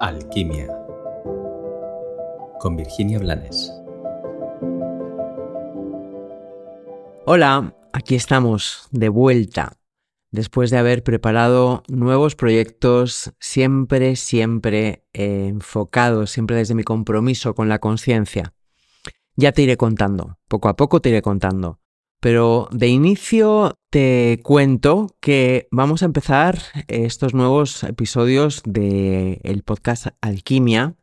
Alquimia con Virginia Blanes. Hola, aquí estamos de vuelta, después de haber preparado nuevos proyectos, siempre, siempre enfocados, siempre desde mi compromiso con la conciencia. Ya te iré contando, poco a poco te iré contando. Pero de inicio te cuento que vamos a empezar estos nuevos episodios del podcast Alquimia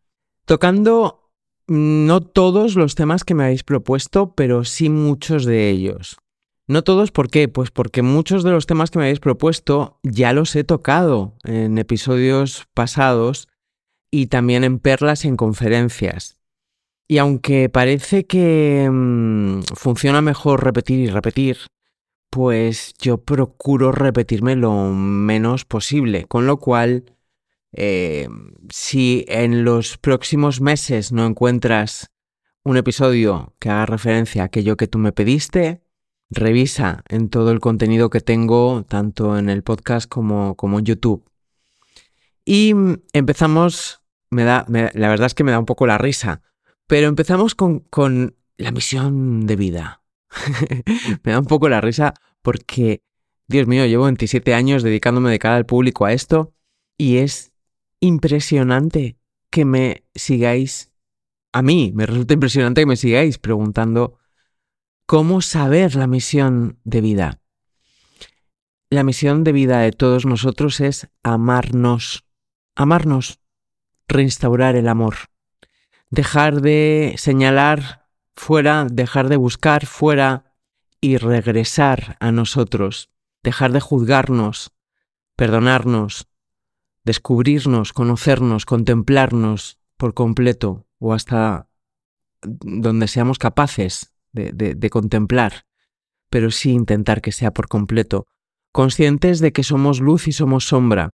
tocando no todos los temas que me habéis propuesto, pero sí muchos de ellos. No todos, ¿por qué? Pues porque muchos de los temas que me habéis propuesto ya los he tocado en episodios pasados y también en perlas y en conferencias. Y aunque parece que mm, funciona mejor repetir y repetir, pues yo procuro repetirme lo menos posible. Con lo cual, eh, si en los próximos meses no encuentras un episodio que haga referencia a aquello que tú me pediste, revisa en todo el contenido que tengo, tanto en el podcast como, como en YouTube. Y mm, empezamos, me da, la verdad es que me da un poco la risa pero empezamos con, la misión de vida. Me da un poco la risa porque, Dios mío, llevo 27 años dedicándome de cara al público a esto y es impresionante que me sigáis, a mí me resulta impresionante que me sigáis preguntando cómo saber la misión de vida. La misión de vida de todos nosotros es amarnos, amarnos, reinstaurar el amor dejar de señalar fuera, dejar de buscar fuera y regresar a nosotros, dejar de juzgarnos, perdonarnos, descubrirnos, conocernos, contemplarnos por completo o hasta donde seamos capaces de, de, contemplar, pero sí intentar que sea por completo, conscientes de que somos luz y somos sombra,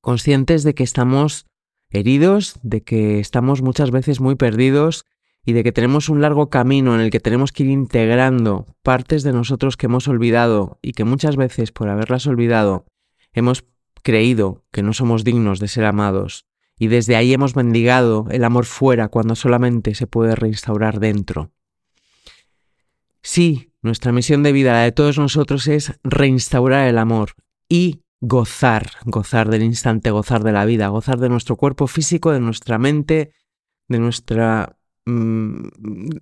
conscientes de que estamos heridos, de que estamos muchas veces muy perdidos y de que tenemos un largo camino en el que tenemos que ir integrando partes de nosotros que hemos olvidado y que muchas veces por haberlas olvidado hemos creído que no somos dignos de ser amados y desde ahí hemos mendigado el amor fuera cuando solamente se puede reinstaurar dentro. Sí, nuestra misión de vida, la de todos nosotros, es reinstaurar el amor y gozar, gozar del instante, gozar de la vida, gozar de nuestro cuerpo físico, de nuestra mente, de nuestra mm,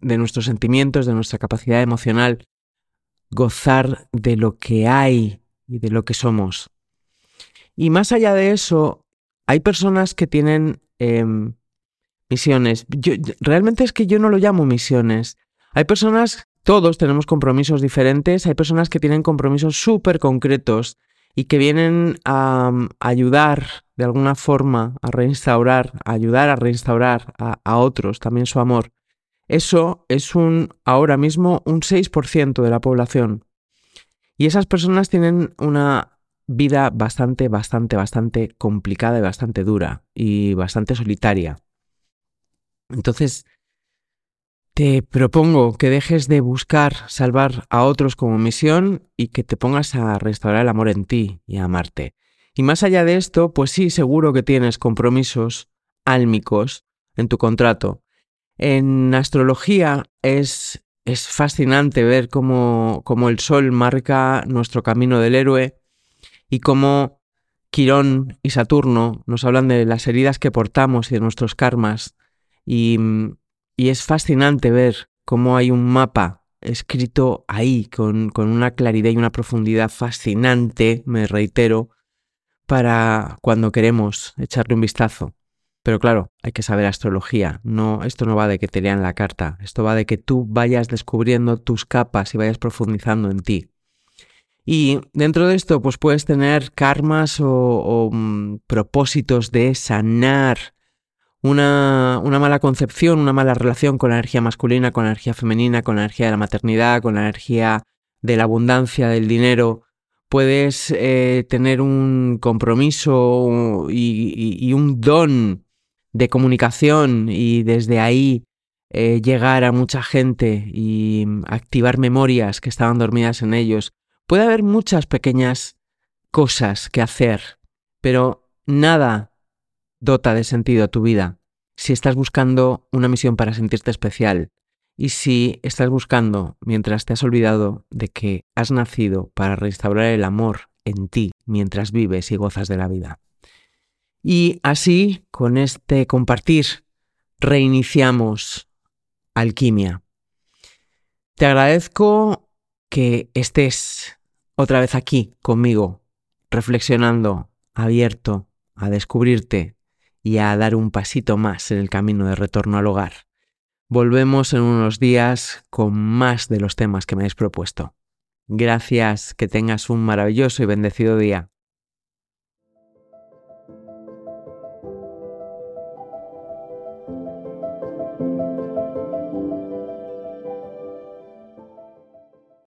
de nuestros sentimientos, de nuestra capacidad emocional, gozar de lo que hay y de lo que somos. Y más allá de eso, hay personas que tienen em, misiones. realmente es que yo no lo llamo misiones. Hay personas, todos tenemos compromisos diferentes, hay personas que tienen compromisos súper concretos y que vienen a, mm, ayudar de alguna forma a reinstaurar, a ayudar a reinstaurar a, otros también su amor. Eso es un ahora mismo un 6% de la población. Y esas personas tienen una vida bastante, bastante, bastante complicada y bastante dura y bastante solitaria. Entonces, te propongo que dejes de buscar salvar a otros como misión y que te pongas a restaurar el amor en ti y a amarte. Y más allá de esto, pues sí, seguro que tienes compromisos álmicos en tu contrato. En astrología es, es fascinante ver cómo, cómo el sol marca nuestro camino del héroe y cómo Quirón y Saturno nos hablan de las heridas que portamos y de nuestros karmas. Y y es fascinante ver cómo hay un mapa escrito ahí con, una claridad y una profundidad fascinante, me reitero, para cuando queremos echarle un vistazo. Pero claro, hay que saber astrología. No, esto no va de que te lean la carta. Esto va de que tú vayas descubriendo tus capas y vayas profundizando en ti. Y dentro de esto, pues puedes tener karmas o, mm, propósitos de sanar una, mala concepción, una mala relación con la energía masculina, con la energía femenina, con la energía de la maternidad, con la energía de la abundancia, del dinero. Puedes eh, tener un compromiso y, un don de comunicación y desde ahí eh, llegar a mucha gente y activar memorias que estaban dormidas en ellos. Puede haber muchas pequeñas cosas que hacer, pero nada dota de sentido a tu vida, si estás buscando una misión para sentirte especial y si estás buscando, mientras te has olvidado de que has nacido para restaurar el amor en ti mientras vives y gozas de la vida. Y así, con este compartir, reiniciamos alquimia. Te agradezco que estés otra vez aquí conmigo, reflexionando, abierto a descubrirte y a dar un pasito más en el camino de retorno al hogar. Volvemos en unos días con más de los temas que me habéis propuesto. Gracias, que tengas un maravilloso y bendecido día.